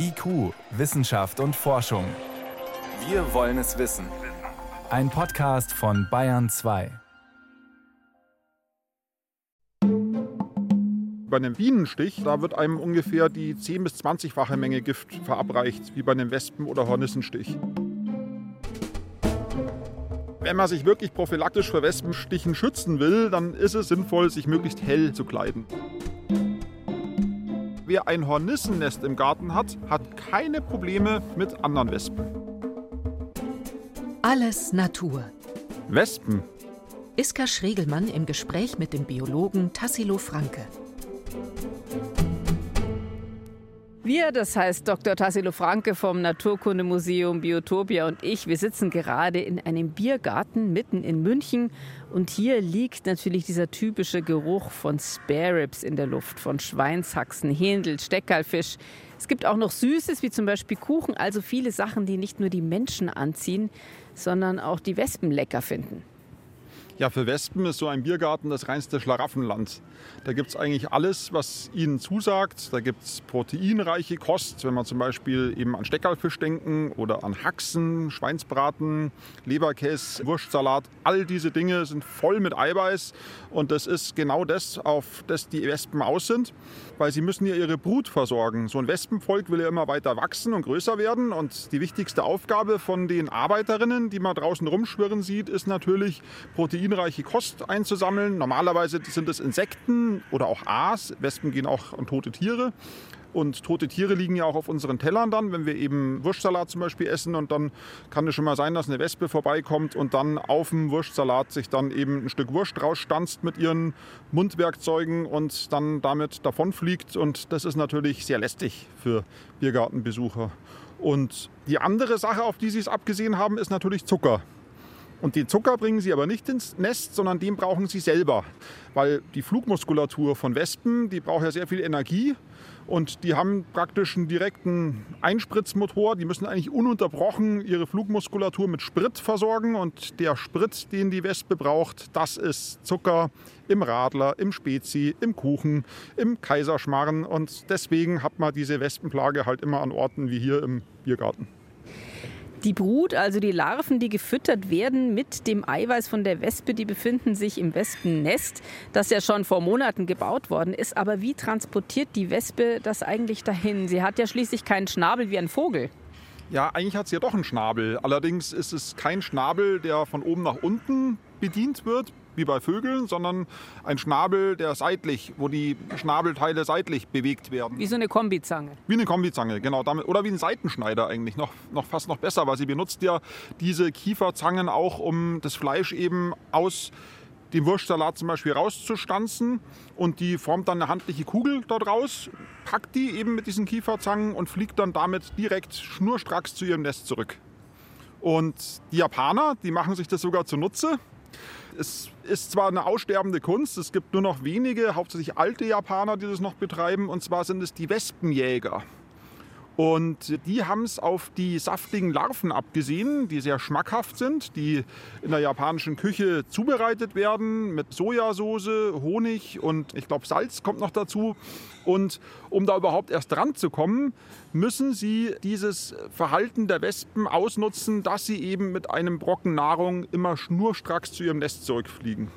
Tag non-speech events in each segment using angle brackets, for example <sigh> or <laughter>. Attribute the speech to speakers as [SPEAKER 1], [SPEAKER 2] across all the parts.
[SPEAKER 1] IQ, Wissenschaft und Forschung. Wir wollen es wissen. Ein Podcast von Bayern 2.
[SPEAKER 2] Bei einem Bienenstich, da wird einem ungefähr die 10- bis 20-fache Menge Gift verabreicht, wie bei einem Wespen- oder Hornissenstich. Wenn man sich wirklich prophylaktisch vor Wespenstichen schützen will, dann ist es sinnvoll, sich möglichst hell zu kleiden. Wer ein Hornissennest im Garten hat, hat keine Probleme mit anderen Wespen.
[SPEAKER 3] Alles Natur.
[SPEAKER 2] Wespen?
[SPEAKER 3] Iska Schregelmann im Gespräch mit dem Biologen Tassilo Franke.
[SPEAKER 4] Wir, das heißt Dr. Tassilo Franke vom Naturkundemuseum Biotopia und ich, wir sitzen gerade in einem Biergarten mitten in München und hier liegt natürlich dieser typische Geruch von Spare Ribs in der Luft, von Schweinshaxen, Händel, Steckerlfisch. Es gibt auch noch Süßes, wie zum Beispiel Kuchen, also viele Sachen, die nicht nur die Menschen anziehen, sondern auch die Wespen lecker finden.
[SPEAKER 2] Ja, für Wespen ist so ein Biergarten das reinste Schlaraffenland. Da gibt es eigentlich alles, was ihnen zusagt. Da gibt es proteinreiche Kost, wenn man zum Beispiel eben an Steckerlfisch denken oder an Haxen, Schweinsbraten, Leberkäse, Wurstsalat. All diese Dinge sind voll mit Eiweiß und das ist genau das, auf das die Wespen aus sind, weil sie müssen ja ihre Brut versorgen. So ein Wespenvolk will ja immer weiter wachsen und größer werden und die wichtigste Aufgabe von den Arbeiterinnen, die man draußen rumschwirren sieht, ist natürlich Protein proteinreiche Kost einzusammeln. Normalerweise sind es Insekten oder auch Aas. Wespen gehen auch an tote Tiere. Und tote Tiere liegen ja auch auf unseren Tellern dann, wenn wir eben Wurstsalat zum Beispiel essen. Und dann kann es schon mal sein, dass eine Wespe vorbeikommt und dann auf dem Wurstsalat sich dann eben ein Stück Wurst rausstanzt mit ihren Mundwerkzeugen und dann damit davonfliegt. Und das ist natürlich sehr lästig für Biergartenbesucher. Und die andere Sache, auf die Sie es abgesehen haben, ist natürlich Zucker. Und den Zucker bringen sie aber nicht ins Nest, sondern den brauchen sie selber. Weil die Flugmuskulatur von Wespen, die braucht ja sehr viel Energie. Und die haben praktisch einen direkten Einspritzmotor. Die müssen eigentlich ununterbrochen ihre Flugmuskulatur mit Sprit versorgen. Und der Sprit, den die Wespe braucht, das ist Zucker im Radler, im Spezi, im Kuchen, im Kaiserschmarren. Und deswegen hat man diese Wespenplage halt immer an Orten wie hier im Biergarten.
[SPEAKER 4] Die Brut, also die Larven, die gefüttert werden mit dem Eiweiß von der Wespe, die befinden sich im Wespennest, das ja schon vor Monaten gebaut worden ist. Aber wie transportiert die Wespe das eigentlich dahin? Sie hat ja schließlich keinen Schnabel wie ein Vogel.
[SPEAKER 2] Ja, eigentlich hat sie ja doch einen Schnabel. Allerdings ist es kein Schnabel, der von oben nach unten bedient wird, wie bei Vögeln, sondern ein Schnabel, der seitlich, wo die Schnabelteile seitlich bewegt werden.
[SPEAKER 4] Wie so eine Kombizange.
[SPEAKER 2] Wie eine Kombizange, genau. Damit, oder wie ein Seitenschneider eigentlich, noch, noch fast noch besser, weil sie benutzt ja diese Kieferzangen auch, um das Fleisch eben aus dem Wurstsalat zum Beispiel rauszustanzen und die formt dann eine handliche Kugel dort raus, packt die eben mit diesen Kieferzangen und fliegt dann damit direkt schnurstracks zu ihrem Nest zurück. Und die Japaner, die machen sich das sogar zunutze. Es ist zwar eine aussterbende Kunst, es gibt nur noch wenige, hauptsächlich alte Japaner, die das noch betreiben, und zwar sind es die Wespenjäger. Und die haben es auf die saftigen Larven abgesehen, die sehr schmackhaft sind, die in der japanischen Küche zubereitet werden mit Sojasauce, Honig und ich glaube Salz kommt noch dazu. Und um da überhaupt erst dran zu kommen, müssen sie dieses Verhalten der Wespen ausnutzen, dass sie eben mit einem Brocken Nahrung immer schnurstracks zu ihrem Nest zurückfliegen.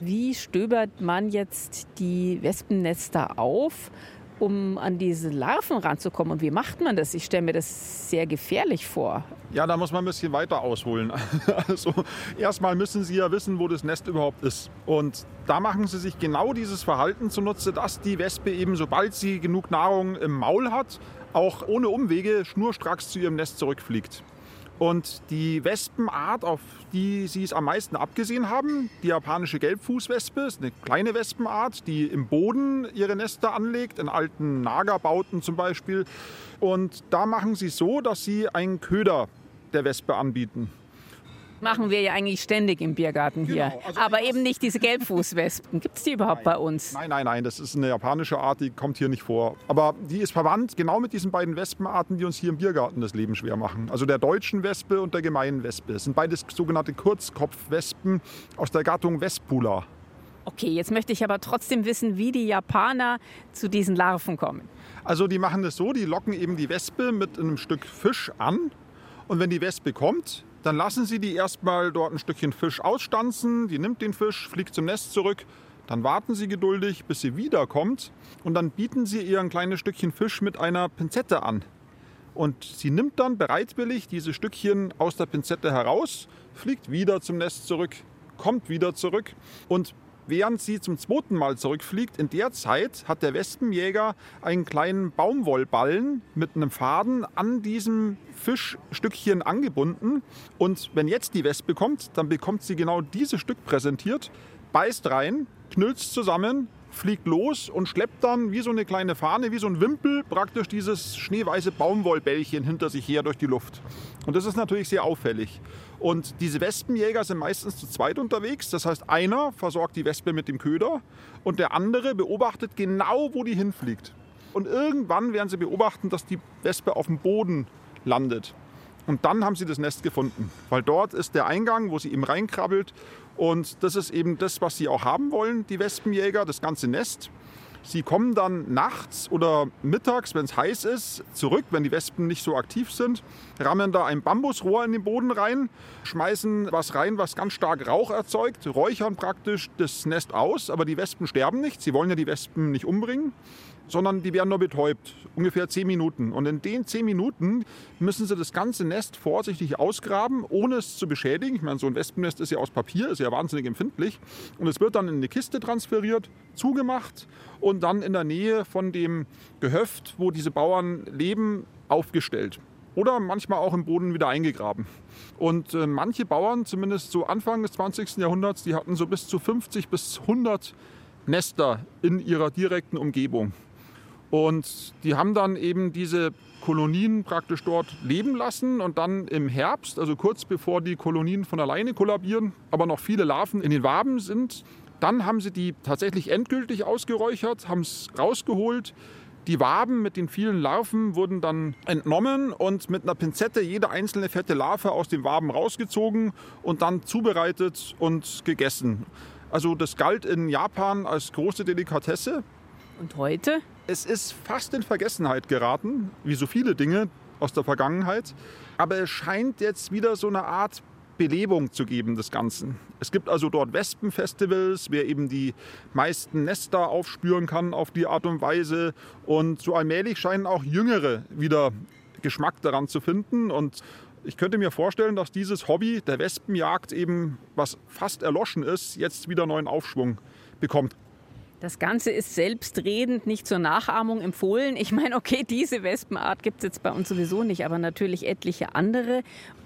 [SPEAKER 4] Wie stöbert man jetzt die Wespennester auf? Um an diese Larven ranzukommen. Und wie macht man das? Ich stelle mir das sehr gefährlich vor.
[SPEAKER 2] Ja, da muss man ein bisschen weiter ausholen. <laughs> Also erstmal müssen Sie ja wissen, wo das Nest überhaupt ist. Und da machen Sie sich genau dieses Verhalten zunutze, dass die Wespe eben, sobald sie genug Nahrung im Maul hat, auch ohne Umwege schnurstracks zu ihrem Nest zurückfliegt. Und die Wespenart, auf die sie es am meisten abgesehen haben, die japanische Gelbfußwespe, ist eine kleine Wespenart, die im Boden ihre Nester anlegt, in alten Nagerbauten zum Beispiel. Und da machen sie es so, dass sie einen Köder der Wespe anbieten
[SPEAKER 4] machen wir ja eigentlich ständig im Biergarten hier. Genau, also Aber eben nicht diese Gelbfußwespen. Gibt es die überhaupt
[SPEAKER 2] nein,
[SPEAKER 4] bei uns?
[SPEAKER 2] Nein, nein, nein. Das ist eine japanische Art, die kommt hier nicht vor. Aber die ist verwandt genau mit diesen beiden Wespenarten, die uns hier im Biergarten das Leben schwer machen. Also der deutschen Wespe und der gemeinen Wespe. Es sind beides sogenannte Kurzkopfwespen aus der Gattung Vespula.
[SPEAKER 4] Okay, jetzt möchte ich aber trotzdem wissen, wie die Japaner zu diesen Larven kommen.
[SPEAKER 2] Also die machen das so, die locken eben die Wespe mit einem Stück Fisch an. Und wenn die Wespe kommt, dann lassen sie die erstmal dort ein Stückchen Fisch ausstanzen. Die nimmt den Fisch, fliegt zum Nest zurück. Dann warten sie geduldig, bis sie wiederkommt. Und dann bieten sie ihr ein kleines Stückchen Fisch mit einer Pinzette an. Und sie nimmt dann bereitwillig diese Stückchen aus der Pinzette heraus, fliegt wieder zum Nest zurück, kommt wieder zurück und während sie zum zweiten Mal zurückfliegt, in der Zeit hat der Wespenjäger einen kleinen Baumwollballen mit einem Faden an diesem Fischstückchen angebunden. Und wenn jetzt die Wespe kommt, dann bekommt sie genau dieses Stück präsentiert, beißt rein, knüllt zusammen, fliegt los und schleppt dann wie so eine kleine Fahne, wie so ein Wimpel praktisch dieses schneeweiße Baumwollbällchen hinter sich her durch die Luft. Und das ist natürlich sehr auffällig. Und diese Wespenjäger sind meistens zu zweit unterwegs. Das heißt, einer versorgt die Wespe mit dem Köder und der andere beobachtet genau, wo die hinfliegt. Und irgendwann werden sie beobachten, dass die Wespe auf dem Boden landet. Und dann haben sie das Nest gefunden, weil dort ist der Eingang, wo sie eben reinkrabbelt. Und das ist eben das, was sie auch haben wollen, die Wespenjäger, das ganze Nest. Sie kommen dann nachts oder mittags, wenn es heiß ist, zurück, wenn die Wespen nicht so aktiv sind, rammen da ein Bambusrohr in den Boden rein, schmeißen was rein, was ganz stark Rauch erzeugt, räuchern praktisch das Nest aus, aber die Wespen sterben nicht. Sie wollen ja die Wespen nicht umbringen sondern die werden nur betäubt. Ungefähr zehn Minuten. Und in den zehn Minuten müssen sie das ganze Nest vorsichtig ausgraben, ohne es zu beschädigen. Ich meine, so ein Wespennest ist ja aus Papier, ist ja wahnsinnig empfindlich. Und es wird dann in eine Kiste transferiert, zugemacht und dann in der Nähe von dem Gehöft, wo diese Bauern leben, aufgestellt. Oder manchmal auch im Boden wieder eingegraben. Und äh, manche Bauern, zumindest so Anfang des 20. Jahrhunderts, die hatten so bis zu 50 bis 100 Nester in ihrer direkten Umgebung. Und die haben dann eben diese Kolonien praktisch dort leben lassen und dann im Herbst, also kurz bevor die Kolonien von alleine kollabieren, aber noch viele Larven in den Waben sind, dann haben sie die tatsächlich endgültig ausgeräuchert, haben es rausgeholt. Die Waben mit den vielen Larven wurden dann entnommen und mit einer Pinzette jede einzelne fette Larve aus dem Waben rausgezogen und dann zubereitet und gegessen. Also das galt in Japan als große Delikatesse.
[SPEAKER 4] Und heute?
[SPEAKER 2] Es ist fast in Vergessenheit geraten, wie so viele Dinge aus der Vergangenheit. Aber es scheint jetzt wieder so eine Art Belebung zu geben des Ganzen. Es gibt also dort Wespenfestivals, wer eben die meisten Nester aufspüren kann auf die Art und Weise. Und so allmählich scheinen auch Jüngere wieder Geschmack daran zu finden. Und ich könnte mir vorstellen, dass dieses Hobby der Wespenjagd eben, was fast erloschen ist, jetzt wieder neuen Aufschwung bekommt.
[SPEAKER 4] Das Ganze ist selbstredend, nicht zur Nachahmung empfohlen. Ich meine, okay, diese Wespenart gibt es jetzt bei uns sowieso nicht, aber natürlich etliche andere.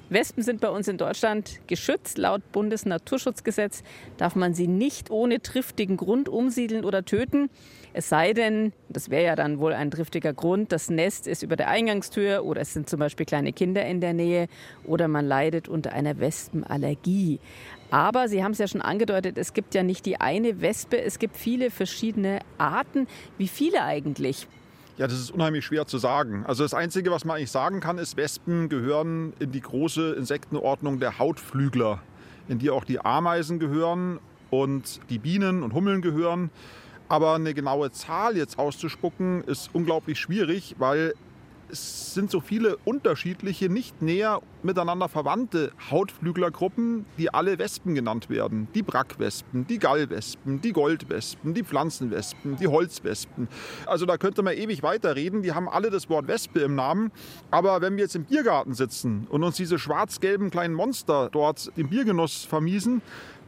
[SPEAKER 4] Wespen sind bei uns in Deutschland geschützt. Laut Bundesnaturschutzgesetz darf man sie nicht ohne triftigen Grund umsiedeln oder töten. Es sei denn, das wäre ja dann wohl ein triftiger Grund, das Nest ist über der Eingangstür oder es sind zum Beispiel kleine Kinder in der Nähe oder man leidet unter einer Wespenallergie. Aber Sie haben es ja schon angedeutet, es gibt ja nicht die eine Wespe, es gibt viele verschiedene Arten. Wie viele eigentlich?
[SPEAKER 2] Ja, das ist unheimlich schwer zu sagen. Also das Einzige, was man eigentlich sagen kann, ist, Wespen gehören in die große Insektenordnung der Hautflügler, in die auch die Ameisen gehören und die Bienen und Hummeln gehören. Aber eine genaue Zahl jetzt auszuspucken, ist unglaublich schwierig, weil es sind so viele unterschiedliche, nicht näher miteinander verwandte Hautflüglergruppen, die alle Wespen genannt werden. Die Brackwespen, die Gallwespen, die Goldwespen, die Pflanzenwespen, die Holzwespen. Also da könnte man ewig weiterreden. Die haben alle das Wort Wespe im Namen. Aber wenn wir jetzt im Biergarten sitzen und uns diese schwarz-gelben kleinen Monster dort den Biergenuss vermiesen,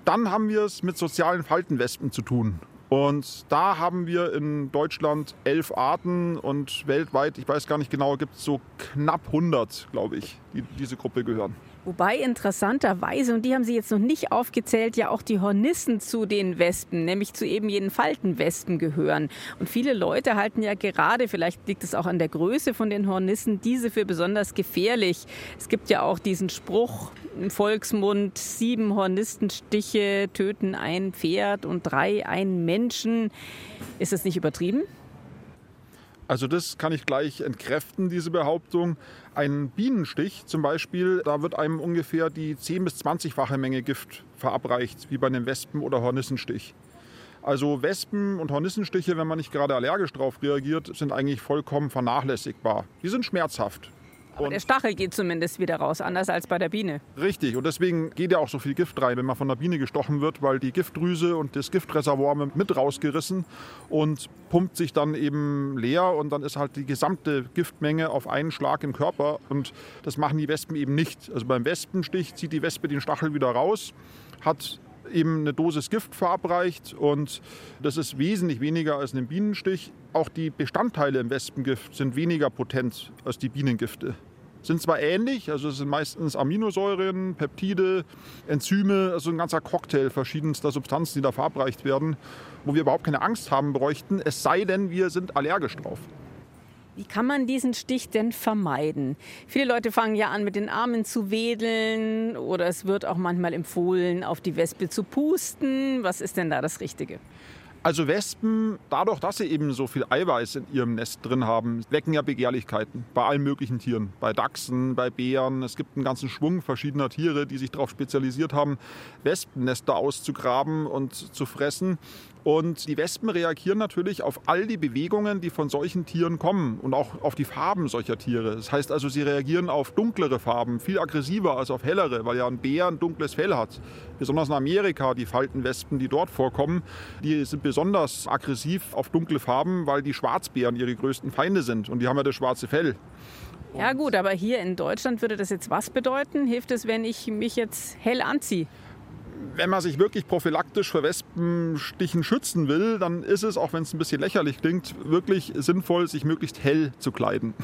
[SPEAKER 2] dann haben wir es mit sozialen Faltenwespen zu tun. Und da haben wir in Deutschland elf Arten und weltweit, ich weiß gar nicht genau, gibt es so knapp 100, glaube ich, die diese Gruppe gehören.
[SPEAKER 4] Wobei interessanterweise, und die haben Sie jetzt noch nicht aufgezählt, ja auch die Hornissen zu den Wespen, nämlich zu eben jenen Faltenwespen gehören. Und viele Leute halten ja gerade, vielleicht liegt es auch an der Größe von den Hornissen, diese für besonders gefährlich. Es gibt ja auch diesen Spruch im Volksmund, sieben Hornistenstiche töten ein Pferd und drei einen Menschen. Ist das nicht übertrieben?
[SPEAKER 2] Also das kann ich gleich entkräften, diese Behauptung. Ein Bienenstich zum Beispiel, da wird einem ungefähr die 10- bis 20-fache Menge Gift verabreicht, wie bei einem Wespen- oder Hornissenstich. Also Wespen und Hornissenstiche, wenn man nicht gerade allergisch drauf reagiert, sind eigentlich vollkommen vernachlässigbar. Die sind schmerzhaft.
[SPEAKER 4] Aber der Stachel geht zumindest wieder raus, anders als bei der Biene.
[SPEAKER 2] Richtig, und deswegen geht ja auch so viel Gift rein, wenn man von der Biene gestochen wird, weil die Giftdrüse und das Giftreservoir mit rausgerissen und pumpt sich dann eben leer und dann ist halt die gesamte Giftmenge auf einen Schlag im Körper und das machen die Wespen eben nicht. Also beim Wespenstich zieht die Wespe den Stachel wieder raus, hat eben eine Dosis Gift verabreicht und das ist wesentlich weniger als ein Bienenstich. Auch die Bestandteile im Wespengift sind weniger potent als die Bienengifte. Sind zwar ähnlich, also es sind meistens Aminosäuren, Peptide, Enzyme, also ein ganzer Cocktail verschiedenster Substanzen, die da verabreicht werden, wo wir überhaupt keine Angst haben bräuchten, es sei denn, wir sind allergisch drauf.
[SPEAKER 4] Wie kann man diesen Stich denn vermeiden? Viele Leute fangen ja an, mit den Armen zu wedeln oder es wird auch manchmal empfohlen, auf die Wespe zu pusten. Was ist denn da das Richtige?
[SPEAKER 2] Also Wespen, dadurch, dass sie eben so viel Eiweiß in ihrem Nest drin haben, wecken ja Begehrlichkeiten bei allen möglichen Tieren. Bei Dachsen, bei Bären. Es gibt einen ganzen Schwung verschiedener Tiere, die sich darauf spezialisiert haben, Wespennester auszugraben und zu fressen. Und die Wespen reagieren natürlich auf all die Bewegungen, die von solchen Tieren kommen und auch auf die Farben solcher Tiere. Das heißt also, sie reagieren auf dunklere Farben, viel aggressiver als auf hellere, weil ja ein Bär ein dunkles Fell hat. Besonders in Amerika, die Faltenwespen, die dort vorkommen, die sind besonders aggressiv auf dunkle Farben, weil die Schwarzbären ihre größten Feinde sind und die haben ja das schwarze Fell.
[SPEAKER 4] Ja gut, aber hier in Deutschland würde das jetzt was bedeuten? Hilft es, wenn ich mich jetzt hell anziehe?
[SPEAKER 2] Wenn man sich wirklich prophylaktisch vor Wespenstichen schützen will, dann ist es, auch wenn es ein bisschen lächerlich klingt, wirklich sinnvoll, sich möglichst hell zu kleiden.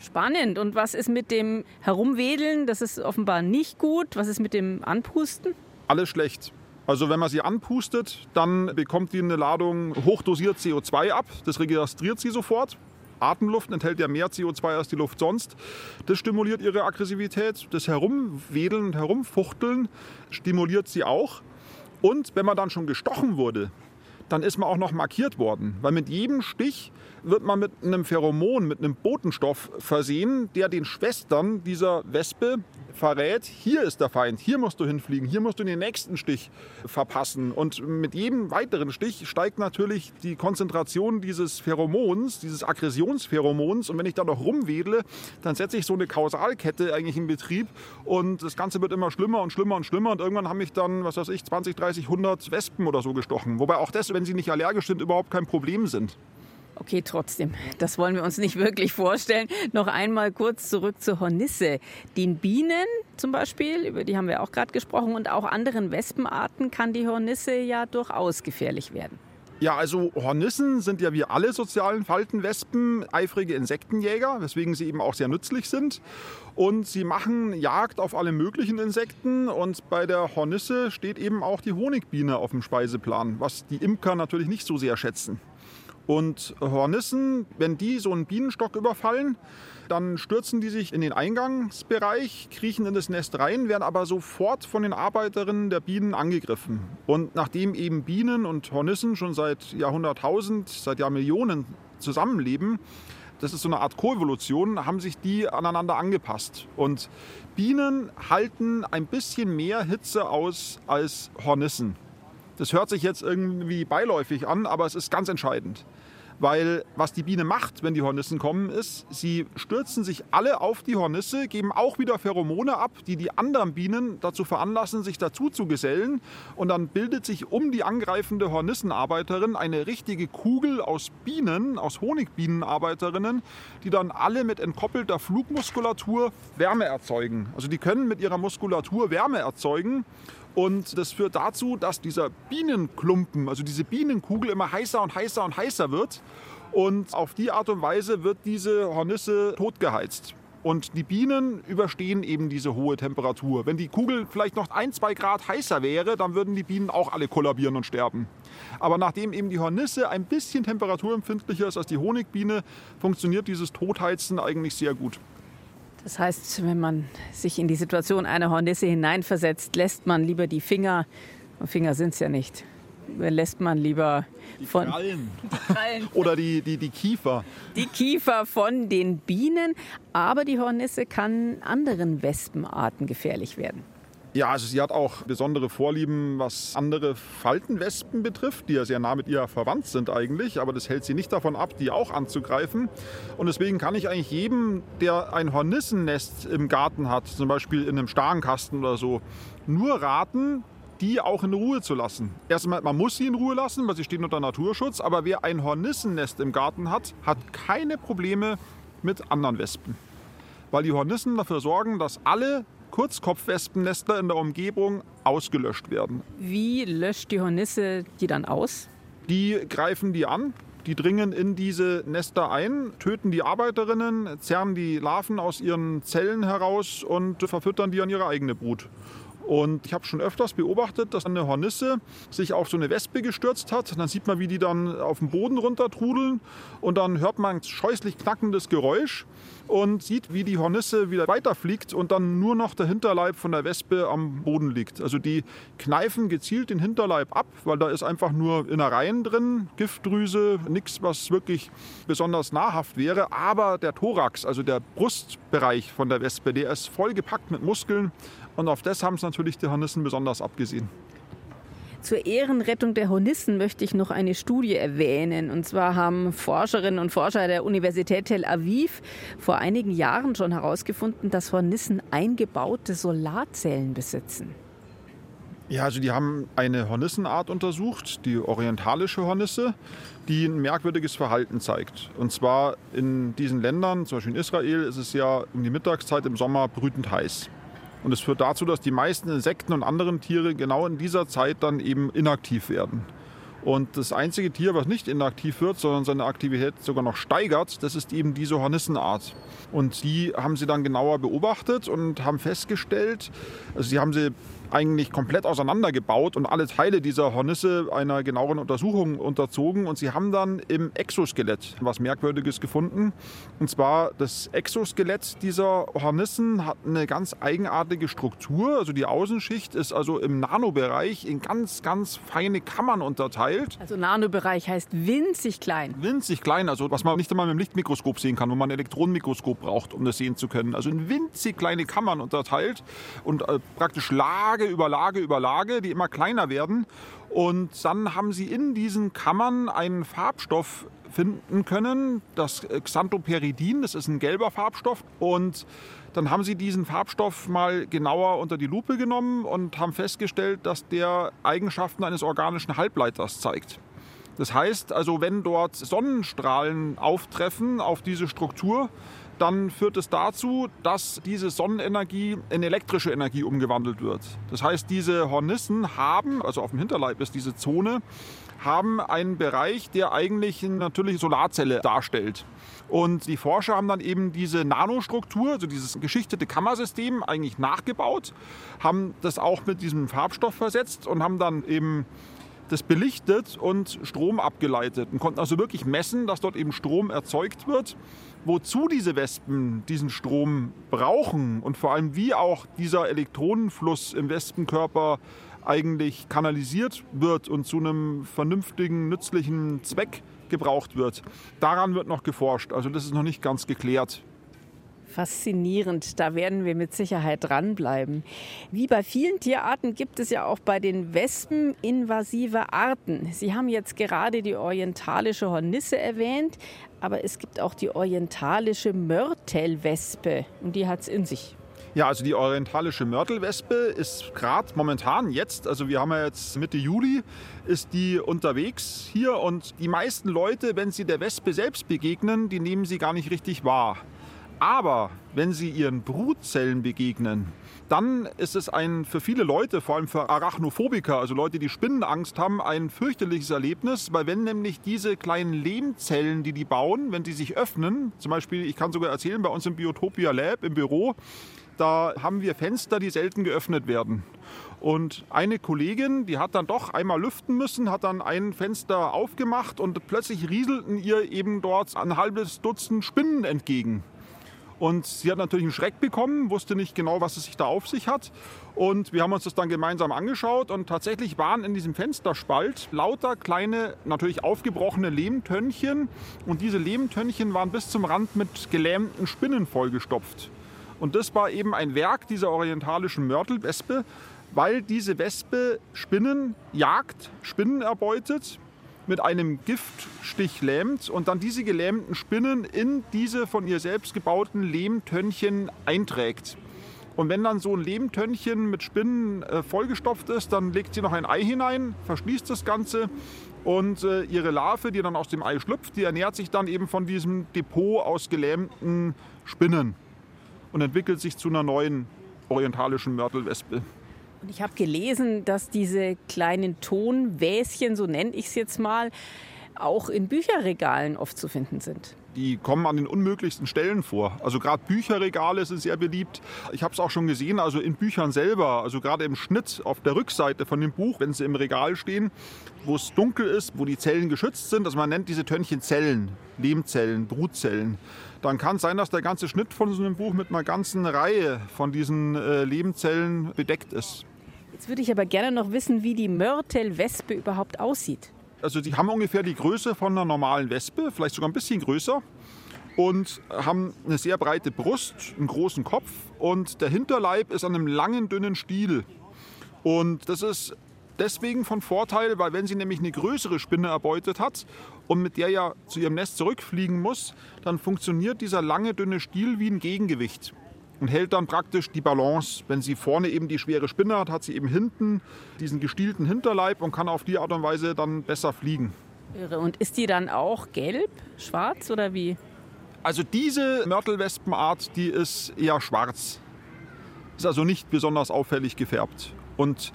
[SPEAKER 4] Spannend. Und was ist mit dem Herumwedeln? Das ist offenbar nicht gut. Was ist mit dem Anpusten?
[SPEAKER 2] Alles schlecht. Also wenn man sie anpustet, dann bekommt die eine Ladung hochdosiert CO2 ab. Das registriert sie sofort. Atemluft enthält ja mehr CO2 als die Luft sonst. Das stimuliert ihre Aggressivität. Das Herumwedeln und Herumfuchteln stimuliert sie auch. Und wenn man dann schon gestochen wurde, dann ist man auch noch markiert worden. Weil mit jedem Stich wird man mit einem Pheromon, mit einem Botenstoff versehen, der den Schwestern dieser Wespe verrät, hier ist der Feind, hier musst du hinfliegen, hier musst du den nächsten Stich verpassen. Und mit jedem weiteren Stich steigt natürlich die Konzentration dieses Pheromons, dieses Aggressionspheromons. Und wenn ich da noch rumwedle, dann setze ich so eine Kausalkette eigentlich in Betrieb. Und das Ganze wird immer schlimmer und schlimmer und schlimmer. Und irgendwann haben mich dann, was weiß ich, 20, 30, 100 Wespen oder so gestochen. Wobei auch das, wenn sie nicht allergisch sind, überhaupt kein Problem sind.
[SPEAKER 4] Okay, trotzdem, das wollen wir uns nicht wirklich vorstellen. Noch einmal kurz zurück zur Hornisse. Den Bienen zum Beispiel, über die haben wir auch gerade gesprochen, und auch anderen Wespenarten kann die Hornisse ja durchaus gefährlich werden.
[SPEAKER 2] Ja, also Hornissen sind ja wie alle sozialen Faltenwespen eifrige Insektenjäger, weswegen sie eben auch sehr nützlich sind. Und sie machen Jagd auf alle möglichen Insekten. Und bei der Hornisse steht eben auch die Honigbiene auf dem Speiseplan, was die Imker natürlich nicht so sehr schätzen. Und Hornissen, wenn die so einen Bienenstock überfallen, dann stürzen die sich in den Eingangsbereich, kriechen in das Nest rein, werden aber sofort von den Arbeiterinnen der Bienen angegriffen. Und nachdem eben Bienen und Hornissen schon seit Jahrhunderttausend, seit Jahrmillionen zusammenleben, das ist so eine Art Koevolution, haben sich die aneinander angepasst. Und Bienen halten ein bisschen mehr Hitze aus als Hornissen. Das hört sich jetzt irgendwie beiläufig an, aber es ist ganz entscheidend. Weil was die Biene macht, wenn die Hornissen kommen, ist, sie stürzen sich alle auf die Hornisse, geben auch wieder Pheromone ab, die die anderen Bienen dazu veranlassen, sich dazu zu gesellen. Und dann bildet sich um die angreifende Hornissenarbeiterin eine richtige Kugel aus Bienen, aus Honigbienenarbeiterinnen, die dann alle mit entkoppelter Flugmuskulatur Wärme erzeugen. Also die können mit ihrer Muskulatur Wärme erzeugen und das führt dazu, dass dieser Bienenklumpen, also diese Bienenkugel immer heißer und heißer und heißer wird. Und auf die Art und Weise wird diese Hornisse totgeheizt. Und die Bienen überstehen eben diese hohe Temperatur. Wenn die Kugel vielleicht noch ein, zwei Grad heißer wäre, dann würden die Bienen auch alle kollabieren und sterben. Aber nachdem eben die Hornisse ein bisschen temperaturempfindlicher ist als die Honigbiene, funktioniert dieses Totheizen eigentlich sehr gut.
[SPEAKER 4] Das heißt, wenn man sich in die Situation einer Hornisse hineinversetzt, lässt man lieber die Finger, Finger sind es ja nicht, lässt man lieber
[SPEAKER 2] die von Krallen. <laughs> Die Krallen. oder die, die, die Kiefer.
[SPEAKER 4] Die Kiefer von den Bienen, aber die Hornisse kann anderen Wespenarten gefährlich werden.
[SPEAKER 2] Ja, also sie hat auch besondere Vorlieben, was andere Faltenwespen betrifft, die ja sehr nah mit ihr verwandt sind eigentlich. Aber das hält sie nicht davon ab, die auch anzugreifen. Und deswegen kann ich eigentlich jedem, der ein Hornissennest im Garten hat, zum Beispiel in einem Starrenkasten oder so, nur raten, die auch in Ruhe zu lassen. Erstmal, man muss sie in Ruhe lassen, weil sie stehen unter Naturschutz. Aber wer ein Hornissennest im Garten hat, hat keine Probleme mit anderen Wespen. Weil die Hornissen dafür sorgen, dass alle Kurzkopfwespennester in der Umgebung ausgelöscht werden.
[SPEAKER 4] Wie löscht die Hornisse die dann aus?
[SPEAKER 2] Die greifen die an, die dringen in diese Nester ein, töten die Arbeiterinnen, zerren die Larven aus ihren Zellen heraus und verfüttern die an ihre eigene Brut. Und ich habe schon öfters beobachtet, dass eine Hornisse sich auf so eine Wespe gestürzt hat. Dann sieht man, wie die dann auf den Boden runtertrudeln und dann hört man ein scheußlich knackendes Geräusch und sieht, wie die Hornisse wieder weiterfliegt und dann nur noch der Hinterleib von der Wespe am Boden liegt. Also die kneifen gezielt den Hinterleib ab, weil da ist einfach nur Innereien drin, Giftdrüse, nichts, was wirklich besonders nahrhaft wäre. Aber der Thorax, also der Brustbereich von der Wespe, der ist voll gepackt mit Muskeln und auf das haben es natürlich die Hornissen besonders abgesehen.
[SPEAKER 4] Zur Ehrenrettung der Hornissen möchte ich noch eine Studie erwähnen. Und zwar haben Forscherinnen und Forscher der Universität Tel Aviv vor einigen Jahren schon herausgefunden, dass Hornissen eingebaute Solarzellen besitzen.
[SPEAKER 2] Ja, also die haben eine Hornissenart untersucht, die orientalische Hornisse, die ein merkwürdiges Verhalten zeigt. Und zwar in diesen Ländern, zum Beispiel in Israel, ist es ja um die Mittagszeit im Sommer brütend heiß. Und es führt dazu, dass die meisten Insekten und anderen Tiere genau in dieser Zeit dann eben inaktiv werden. Und das einzige Tier, was nicht inaktiv wird, sondern seine Aktivität sogar noch steigert, das ist eben diese Hornissenart. Und die haben sie dann genauer beobachtet und haben festgestellt, also sie haben sie eigentlich komplett auseinandergebaut und alle Teile dieser Hornisse einer genaueren Untersuchung unterzogen. Und sie haben dann im Exoskelett was Merkwürdiges gefunden. Und zwar das Exoskelett dieser Hornissen hat eine ganz eigenartige Struktur. Also die Außenschicht ist also im Nanobereich in ganz, ganz feine Kammern unterteilt.
[SPEAKER 4] Also Nanobereich heißt winzig klein.
[SPEAKER 2] Winzig klein, also was man nicht einmal mit dem Lichtmikroskop sehen kann, wo man ein Elektronenmikroskop braucht, um das sehen zu können. Also in winzig kleine Kammern unterteilt und äh, praktisch Lage Lage über Lage über Lage, die immer kleiner werden. Und dann haben sie in diesen Kammern einen Farbstoff finden können, das Xanthoperidin, das ist ein gelber Farbstoff. Und dann haben sie diesen Farbstoff mal genauer unter die Lupe genommen und haben festgestellt, dass der Eigenschaften eines organischen Halbleiters zeigt. Das heißt also, wenn dort Sonnenstrahlen auftreffen auf diese Struktur, dann führt es dazu, dass diese Sonnenenergie in elektrische Energie umgewandelt wird. Das heißt, diese Hornissen haben, also auf dem Hinterleib ist diese Zone, haben einen Bereich, der eigentlich eine natürliche Solarzelle darstellt. Und die Forscher haben dann eben diese Nanostruktur, also dieses geschichtete Kammersystem eigentlich nachgebaut, haben das auch mit diesem Farbstoff versetzt und haben dann eben das belichtet und Strom abgeleitet und konnten also wirklich messen, dass dort eben Strom erzeugt wird wozu diese Wespen diesen Strom brauchen und vor allem wie auch dieser Elektronenfluss im Wespenkörper eigentlich kanalisiert wird und zu einem vernünftigen, nützlichen Zweck gebraucht wird. Daran wird noch geforscht. Also das ist noch nicht ganz geklärt.
[SPEAKER 4] Faszinierend, da werden wir mit Sicherheit dranbleiben. Wie bei vielen Tierarten gibt es ja auch bei den Wespen invasive Arten. Sie haben jetzt gerade die orientalische Hornisse erwähnt, aber es gibt auch die orientalische Mörtelwespe und die hat es in sich.
[SPEAKER 2] Ja, also die orientalische Mörtelwespe ist gerade momentan jetzt, also wir haben ja jetzt Mitte Juli, ist die unterwegs hier und die meisten Leute, wenn sie der Wespe selbst begegnen, die nehmen sie gar nicht richtig wahr. Aber wenn sie ihren Brutzellen begegnen, dann ist es ein für viele Leute, vor allem für Arachnophobiker, also Leute, die Spinnenangst haben, ein fürchterliches Erlebnis, weil wenn nämlich diese kleinen Lehmzellen, die die bauen, wenn die sich öffnen, zum Beispiel, ich kann sogar erzählen, bei uns im Biotopia Lab im Büro, da haben wir Fenster, die selten geöffnet werden. Und eine Kollegin, die hat dann doch einmal lüften müssen, hat dann ein Fenster aufgemacht und plötzlich rieselten ihr eben dort ein halbes Dutzend Spinnen entgegen. Und sie hat natürlich einen Schreck bekommen, wusste nicht genau, was es sich da auf sich hat. Und wir haben uns das dann gemeinsam angeschaut und tatsächlich waren in diesem Fensterspalt lauter kleine, natürlich aufgebrochene Lehmtönnchen. Und diese Lehmtönnchen waren bis zum Rand mit gelähmten Spinnen vollgestopft. Und das war eben ein Werk dieser orientalischen Mörtelwespe, weil diese Wespe Spinnen jagt, Spinnen erbeutet, mit einem Giftstich lähmt und dann diese gelähmten Spinnen in diese von ihr selbst gebauten Lehmtönnchen einträgt. Und wenn dann so ein Lehmtönnchen mit Spinnen äh, vollgestopft ist, dann legt sie noch ein Ei hinein, verschließt das Ganze und äh, ihre Larve, die dann aus dem Ei schlüpft, die ernährt sich dann eben von diesem Depot aus gelähmten Spinnen und entwickelt sich zu einer neuen orientalischen Mörtelwespe.
[SPEAKER 4] Und ich habe gelesen, dass diese kleinen Tonwäschen, so nenne ich es jetzt mal, auch in Bücherregalen oft zu finden sind.
[SPEAKER 2] Die kommen an den unmöglichsten Stellen vor. Also gerade Bücherregale sind sehr beliebt. Ich habe es auch schon gesehen, also in Büchern selber, also gerade im Schnitt auf der Rückseite von dem Buch, wenn sie im Regal stehen, wo es dunkel ist, wo die Zellen geschützt sind. Also man nennt diese Tönnchen Zellen, Lehmzellen, Brutzellen. Dann kann es sein, dass der ganze Schnitt von so einem Buch mit einer ganzen Reihe von diesen äh, Lehmzellen bedeckt ist.
[SPEAKER 4] Jetzt würde ich aber gerne noch wissen, wie die Mörtelwespe überhaupt aussieht.
[SPEAKER 2] Also die haben ungefähr die Größe von einer normalen Wespe, vielleicht sogar ein bisschen größer und haben eine sehr breite Brust, einen großen Kopf und der Hinterleib ist an einem langen, dünnen Stiel. Und das ist deswegen von Vorteil, weil wenn sie nämlich eine größere Spinne erbeutet hat und mit der ja zu ihrem Nest zurückfliegen muss, dann funktioniert dieser lange, dünne Stiel wie ein Gegengewicht und hält dann praktisch die Balance. Wenn sie vorne eben die schwere Spinne hat, hat sie eben hinten diesen gestielten Hinterleib und kann auf die Art und Weise dann besser fliegen.
[SPEAKER 4] Irre. Und ist die dann auch gelb, schwarz oder wie?
[SPEAKER 2] Also diese Mörtelwespenart, die ist eher schwarz. Ist also nicht besonders auffällig gefärbt. Und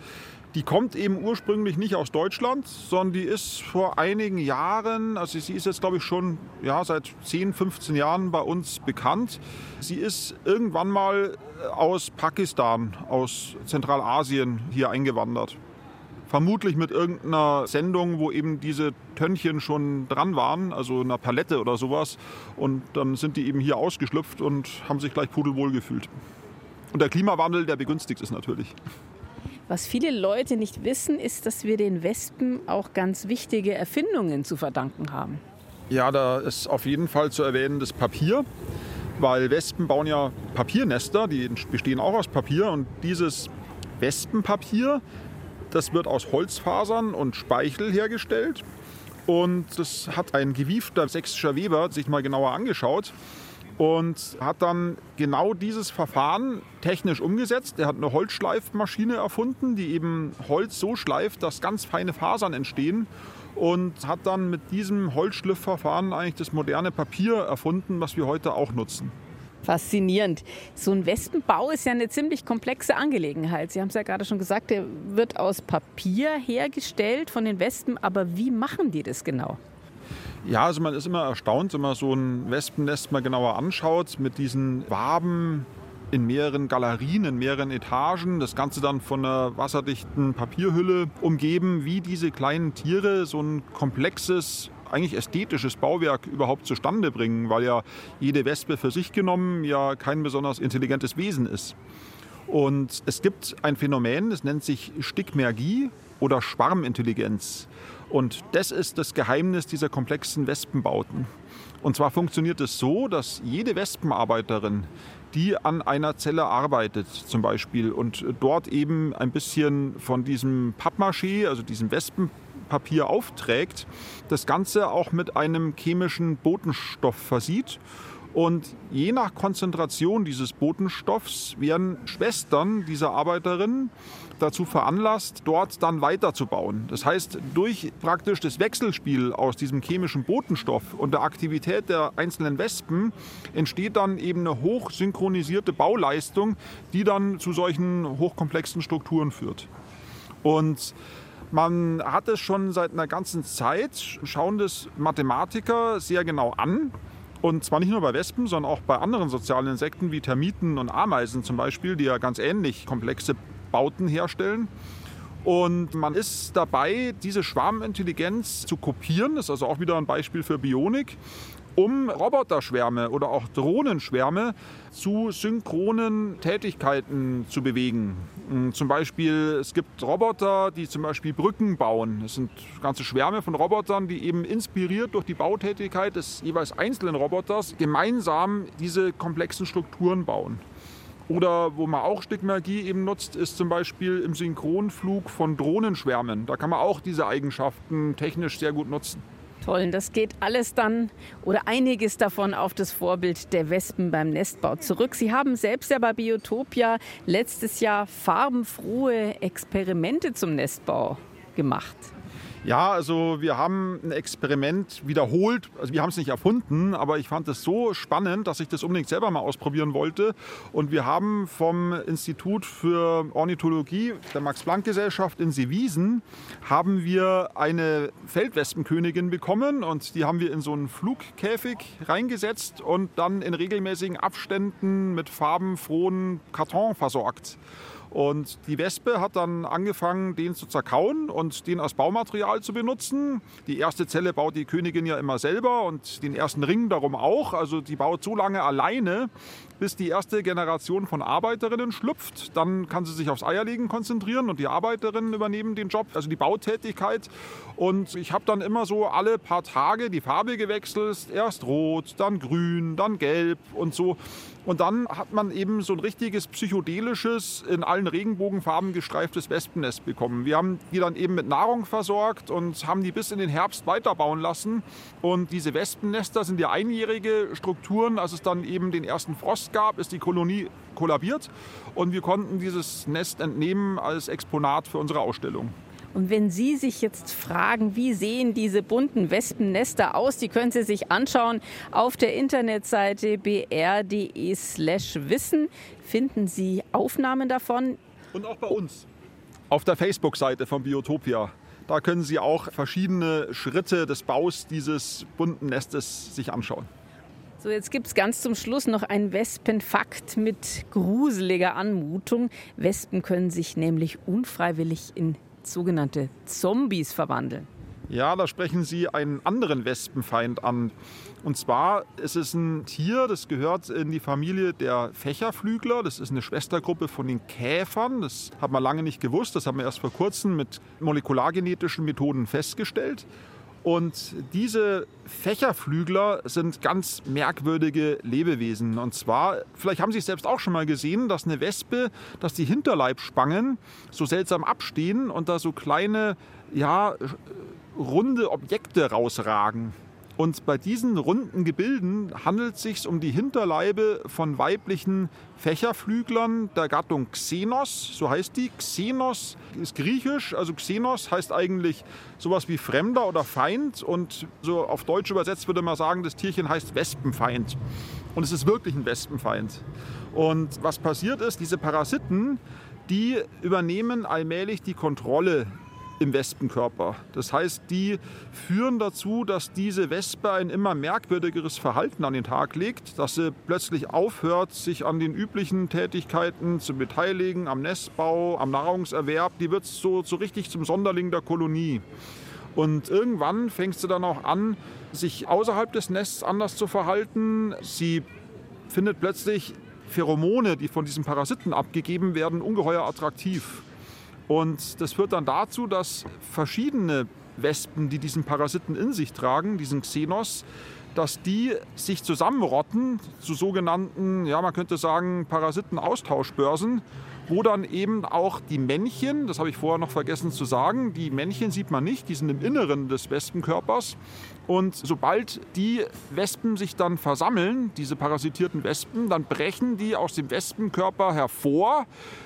[SPEAKER 2] die kommt eben ursprünglich nicht aus Deutschland, sondern die ist vor einigen Jahren, also sie ist jetzt glaube ich schon ja, seit 10, 15 Jahren bei uns bekannt. Sie ist irgendwann mal aus Pakistan, aus Zentralasien hier eingewandert. Vermutlich mit irgendeiner Sendung, wo eben diese Tönnchen schon dran waren, also einer Palette oder sowas. Und dann sind die eben hier ausgeschlüpft und haben sich gleich pudelwohl gefühlt. Und der Klimawandel, der begünstigt ist natürlich.
[SPEAKER 4] Was viele Leute nicht wissen, ist, dass wir den Wespen auch ganz wichtige Erfindungen zu verdanken haben.
[SPEAKER 2] Ja, da ist auf jeden Fall zu erwähnen das Papier, weil Wespen bauen ja Papiernester, die bestehen auch aus Papier und dieses Wespenpapier, das wird aus Holzfasern und Speichel hergestellt und das hat ein gewiefter sächsischer Weber sich mal genauer angeschaut und hat dann genau dieses Verfahren technisch umgesetzt. Er hat eine Holzschleifmaschine erfunden, die eben Holz so schleift, dass ganz feine Fasern entstehen und hat dann mit diesem Holzschliffverfahren eigentlich das moderne Papier erfunden, was wir heute auch nutzen.
[SPEAKER 4] Faszinierend. So ein Wespenbau ist ja eine ziemlich komplexe Angelegenheit. Sie haben es ja gerade schon gesagt, der wird aus Papier hergestellt von den Wespen. Aber wie machen die das genau?
[SPEAKER 2] Ja, also man ist immer erstaunt, wenn man so ein Wespennest mal genauer anschaut, mit diesen Waben in mehreren Galerien, in mehreren Etagen, das Ganze dann von einer wasserdichten Papierhülle umgeben, wie diese kleinen Tiere so ein komplexes, eigentlich ästhetisches Bauwerk überhaupt zustande bringen, weil ja jede Wespe für sich genommen ja kein besonders intelligentes Wesen ist. Und es gibt ein Phänomen, das nennt sich Stigmergie oder Schwarmintelligenz. Und das ist das Geheimnis dieser komplexen Wespenbauten. Und zwar funktioniert es so, dass jede Wespenarbeiterin, die an einer Zelle arbeitet zum Beispiel und dort eben ein bisschen von diesem Pappmaché, also diesem Wespenpapier aufträgt, das Ganze auch mit einem chemischen Botenstoff versieht und je nach Konzentration dieses Botenstoffs werden Schwestern dieser Arbeiterinnen dazu veranlasst, dort dann weiterzubauen. Das heißt, durch praktisch das Wechselspiel aus diesem chemischen Botenstoff und der Aktivität der einzelnen Wespen entsteht dann eben eine hochsynchronisierte Bauleistung, die dann zu solchen hochkomplexen Strukturen führt. Und man hat es schon seit einer ganzen Zeit, schauen das Mathematiker sehr genau an und zwar nicht nur bei Wespen, sondern auch bei anderen sozialen Insekten wie Termiten und Ameisen zum Beispiel, die ja ganz ähnlich komplexe Bauten herstellen. Und man ist dabei, diese Schwarmintelligenz zu kopieren. Das ist also auch wieder ein Beispiel für Bionik. Um Roboterschwärme oder auch Drohnenschwärme zu synchronen Tätigkeiten zu bewegen. Mm, zum Beispiel, es gibt Roboter, die zum Beispiel Brücken bauen. Das sind ganze Schwärme von Robotern, die eben inspiriert durch die Bautätigkeit des jeweils einzelnen Roboters gemeinsam diese komplexen Strukturen bauen. Oder wo man auch Stickmagie eben nutzt, ist zum Beispiel im Synchronflug von Drohnenschwärmen. Da kann man auch diese Eigenschaften technisch sehr gut nutzen.
[SPEAKER 4] Toll, das geht alles dann oder einiges davon auf das Vorbild der Wespen beim Nestbau zurück. Sie haben selbst ja bei Biotopia letztes Jahr farbenfrohe Experimente zum Nestbau gemacht.
[SPEAKER 2] Ja, also wir haben ein Experiment wiederholt. Also wir haben es nicht erfunden, aber ich fand es so spannend, dass ich das unbedingt selber mal ausprobieren wollte. Und wir haben vom Institut für Ornithologie der Max-Planck-Gesellschaft in Seewiesen haben wir eine Feldwespenkönigin bekommen und die haben wir in so einen Flugkäfig reingesetzt und dann in regelmäßigen Abständen mit farbenfrohen Karton versorgt. Und die Wespe hat dann angefangen, den zu zerkauen und den als Baumaterial zu benutzen. Die erste Zelle baut die Königin ja immer selber und den ersten Ring darum auch. Also die baut so lange alleine, bis die erste Generation von Arbeiterinnen schlüpft. Dann kann sie sich aufs Eierlegen konzentrieren und die Arbeiterinnen übernehmen den Job, also die Bautätigkeit. Und ich habe dann immer so alle paar Tage die Farbe gewechselt. Erst rot, dann grün, dann gelb und so. Und dann hat man eben so ein richtiges psychedelisches, in allen Regenbogenfarben gestreiftes Wespennest bekommen. Wir haben die dann eben mit Nahrung versorgt und haben die bis in den Herbst weiterbauen lassen. Und diese Wespennester sind ja einjährige Strukturen. Als es dann eben den ersten Frost gab, ist die Kolonie kollabiert und wir konnten dieses Nest entnehmen als Exponat für unsere Ausstellung.
[SPEAKER 4] Und wenn Sie sich jetzt fragen, wie sehen diese bunten Wespennester aus, die können Sie sich anschauen auf der Internetseite br.de/slash wissen. Finden Sie Aufnahmen davon.
[SPEAKER 2] Und auch bei uns. Auf der Facebook-Seite von Biotopia. Da können Sie auch verschiedene Schritte des Baus dieses bunten Nestes sich anschauen.
[SPEAKER 4] So, jetzt gibt es ganz zum Schluss noch einen Wespenfakt mit gruseliger Anmutung. Wespen können sich nämlich unfreiwillig in sogenannte Zombies verwandeln.
[SPEAKER 2] Ja, da sprechen Sie einen anderen Wespenfeind an. Und zwar ist es ein Tier, das gehört in die Familie der Fächerflügler. Das ist eine Schwestergruppe von den Käfern. Das hat man lange nicht gewusst. Das haben wir erst vor kurzem mit molekulargenetischen Methoden festgestellt. Und diese Fächerflügler sind ganz merkwürdige Lebewesen. Und zwar, vielleicht haben Sie es selbst auch schon mal gesehen, dass eine Wespe, dass die Hinterleibspangen so seltsam abstehen und da so kleine, ja, runde Objekte rausragen. Und bei diesen runden Gebilden handelt es sich um die Hinterleibe von weiblichen Fächerflüglern der Gattung Xenos, so heißt die. Xenos ist griechisch, also Xenos heißt eigentlich sowas wie Fremder oder Feind und so auf Deutsch übersetzt würde man sagen, das Tierchen heißt Wespenfeind. Und es ist wirklich ein Wespenfeind. Und was passiert ist, diese Parasiten, die übernehmen allmählich die Kontrolle im Wespenkörper. Das heißt, die führen dazu, dass diese Wespe ein immer merkwürdigeres Verhalten an den Tag legt, dass sie plötzlich aufhört, sich an den üblichen Tätigkeiten zu beteiligen, am Nestbau, am Nahrungserwerb. Die wird so, so richtig zum Sonderling der Kolonie. Und irgendwann fängt sie dann auch an, sich außerhalb des Nests anders zu verhalten. Sie findet plötzlich Pheromone, die von diesen Parasiten abgegeben werden, ungeheuer attraktiv. Und das führt dann dazu, dass verschiedene Wespen, die diesen Parasiten in sich tragen, diesen Xenos, dass die sich zusammenrotten zu sogenannten, ja, man könnte sagen, Parasitenaustauschbörsen, wo dann eben auch die Männchen, das habe ich vorher noch vergessen zu sagen, die Männchen sieht man nicht, die sind im Inneren des Wespenkörpers. Und sobald die Wespen sich dann versammeln, diese parasitierten Wespen, dann brechen die aus dem Wespenkörper hervor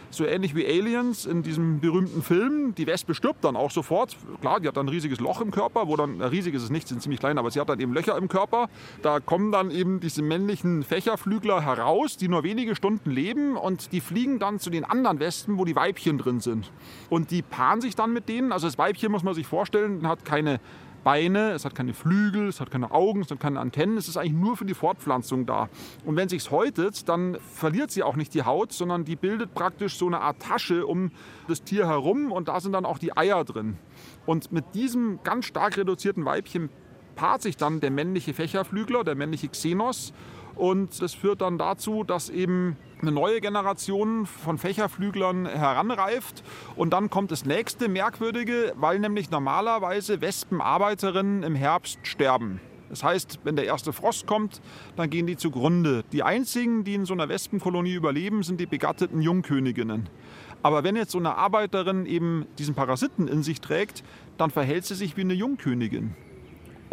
[SPEAKER 2] so ähnlich wie Aliens in diesem berühmten Film. Die Wespe stirbt dann auch sofort. Klar, die hat dann ein riesiges Loch im Körper, wo dann, riesig ist es nicht, sind ziemlich klein, aber sie hat dann eben Löcher im Körper. Da kommen dann eben diese männlichen Fächerflügler heraus, die nur wenige Stunden leben und die fliegen dann zu den anderen Wespen, wo die Weibchen drin sind. Und die paaren sich dann mit denen. Also das Weibchen muss man sich vorstellen, hat keine Beine, es hat keine Flügel, es hat keine Augen, es hat keine Antennen. Es ist eigentlich nur für die Fortpflanzung da. Und wenn sich häutet, dann verliert sie auch nicht die Haut, sondern die bildet praktisch so eine Art Tasche um das Tier herum und da sind dann auch die Eier drin. Und mit diesem ganz stark reduzierten Weibchen paart sich dann der männliche Fächerflügler, der männliche Xenos. Und das führt dann dazu, dass eben eine neue Generation von Fächerflüglern heranreift. Und dann kommt das nächste Merkwürdige, weil nämlich normalerweise Wespenarbeiterinnen im Herbst sterben. Das heißt, wenn der erste Frost kommt, dann gehen die zugrunde. Die einzigen, die in so einer Wespenkolonie überleben, sind die begatteten Jungköniginnen. Aber wenn jetzt so eine Arbeiterin eben diesen Parasiten in sich trägt, dann verhält sie sich wie eine Jungkönigin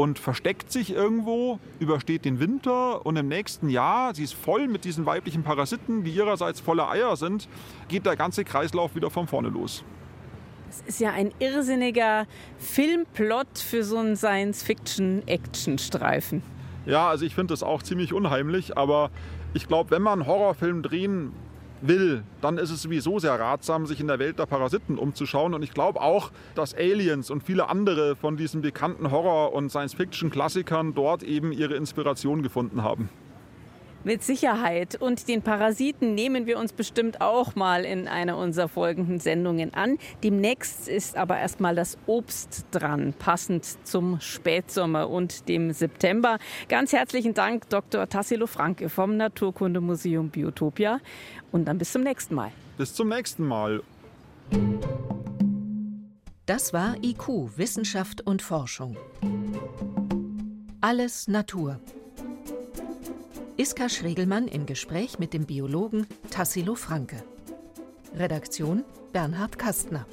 [SPEAKER 2] und versteckt sich irgendwo, übersteht den Winter und im nächsten Jahr, sie ist voll mit diesen weiblichen Parasiten, die ihrerseits voller Eier sind, geht der ganze Kreislauf wieder von vorne los.
[SPEAKER 4] Es ist ja ein irrsinniger Filmplot für so einen Science-Fiction-Action-Streifen.
[SPEAKER 2] Ja, also ich finde das auch ziemlich unheimlich, aber ich glaube, wenn man einen Horrorfilm drehen will, dann ist es sowieso sehr ratsam, sich in der Welt der Parasiten umzuschauen. Und ich glaube auch, dass Aliens und viele andere von diesen bekannten Horror- und Science-Fiction-Klassikern dort eben ihre Inspiration gefunden haben.
[SPEAKER 4] Mit Sicherheit. Und den Parasiten nehmen wir uns bestimmt auch mal in einer unserer folgenden Sendungen an. Demnächst ist aber erstmal das Obst dran, passend zum Spätsommer und dem September. Ganz herzlichen Dank, Dr. Tassilo Franke vom Naturkundemuseum Biotopia. Und dann bis zum nächsten Mal.
[SPEAKER 2] Bis zum nächsten Mal.
[SPEAKER 3] Das war IQ, Wissenschaft und Forschung. Alles Natur. Iska Schregelmann im Gespräch mit dem Biologen Tassilo Franke. Redaktion Bernhard Kastner.